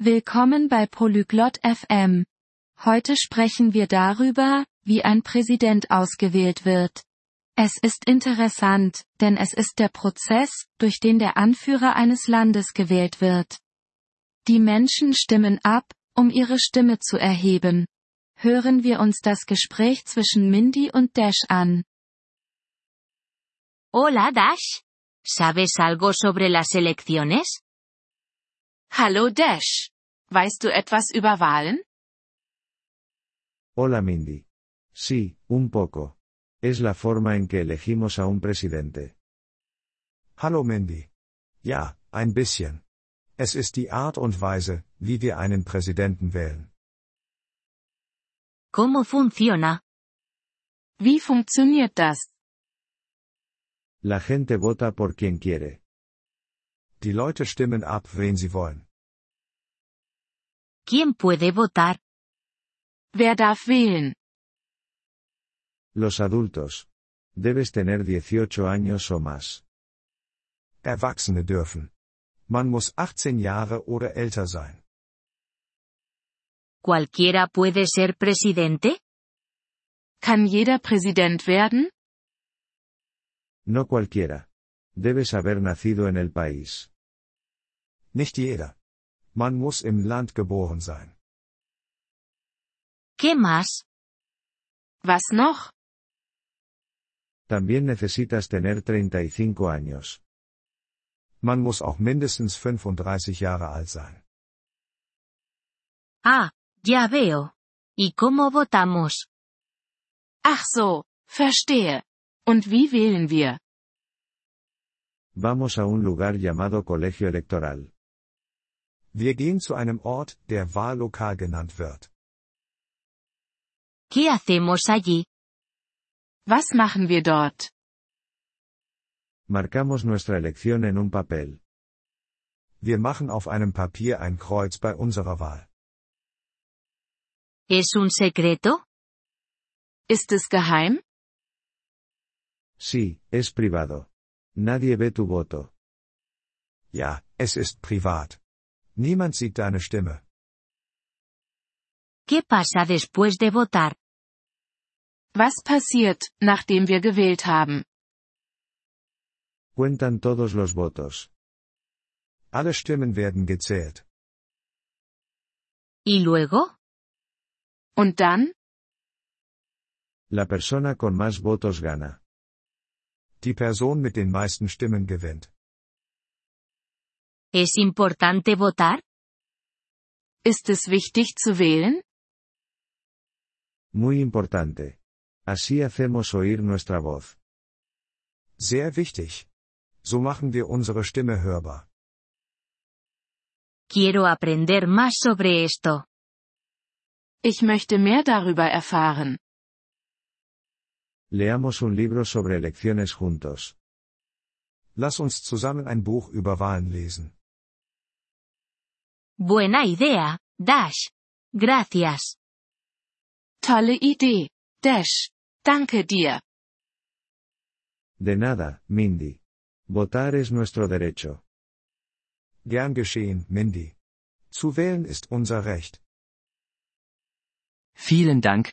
Willkommen bei Polyglot FM. Heute sprechen wir darüber, wie ein Präsident ausgewählt wird. Es ist interessant, denn es ist der Prozess, durch den der Anführer eines Landes gewählt wird. Die Menschen stimmen ab, um ihre Stimme zu erheben. Hören wir uns das Gespräch zwischen Mindy und Dash an. Hola Dash. ¿Sabes algo sobre las elecciones? Hallo Dash. Weißt du etwas über Wahlen? Hola Mindy. Sí, un poco. Es la forma en que elegimos a un presidente. Hallo Mindy. Ja, ein bisschen. Es ist die Art und Weise, wie wir einen Präsidenten wählen. ¿Cómo funciona? Wie funktioniert das? La gente vota por quien quiere. Die Leute stimmen ab, wen sie wollen. ¿Quién puede votar? Wer darf wählen? Los adultos. Debes tener 18 años o más. Erwachsene dürfen. Man muss 18 Jahre oder älter sein. ¿Cualquiera puede ser presidente? Kann jeder Präsident werden? No cualquiera. Debes haber nacido en el país. Nicht jeder. Man muss im Land geboren sein. ¿Qué más? Was noch? También necesitas tener 35 años. Man muss auch mindestens 35 Jahre alt sein. Ah, ya veo. ¿Y cómo votamos? Ach so, verstehe. Und wie wählen wir? Vamos a un lugar llamado colegio electoral. Wir gehen zu einem Ort, der Wahllokal genannt wird. ¿Qué hacemos allí? Was machen wir dort? Marcamos nuestra elección en un papel. Wir machen auf einem Papier ein Kreuz bei unserer Wahl. ¿Es un secreto? Ist es geheim? Sí, es privado. Nadie ve tu voto. Ja, es ist privat. Niemand sieht deine Stimme. ¿Qué pasa después de votar? Was passiert, nachdem wir gewählt haben? Cuentan todos los votos. Alle Stimmen werden gezählt. ¿Y luego? Und dann? La persona con más votos gana. Die Person mit den meisten Stimmen gewinnt. ¿Es importante votar? Ist es wichtig zu wählen? Muy importante. Así hacemos oír nuestra voz. Sehr wichtig. So machen wir unsere Stimme hörbar. Quiero aprender más sobre esto. Ich möchte mehr darüber erfahren. Leamos un libro sobre elecciones juntos. Lass uns zusammen ein Buch über Wahlen lesen. Buena idea, Dash. Gracias. Tolle Idee, Dash. Danke dir. De nada, Mindy. Votar es nuestro derecho. Gern geschehen, Mindy. Zu wählen ist unser Recht. Vielen Dank,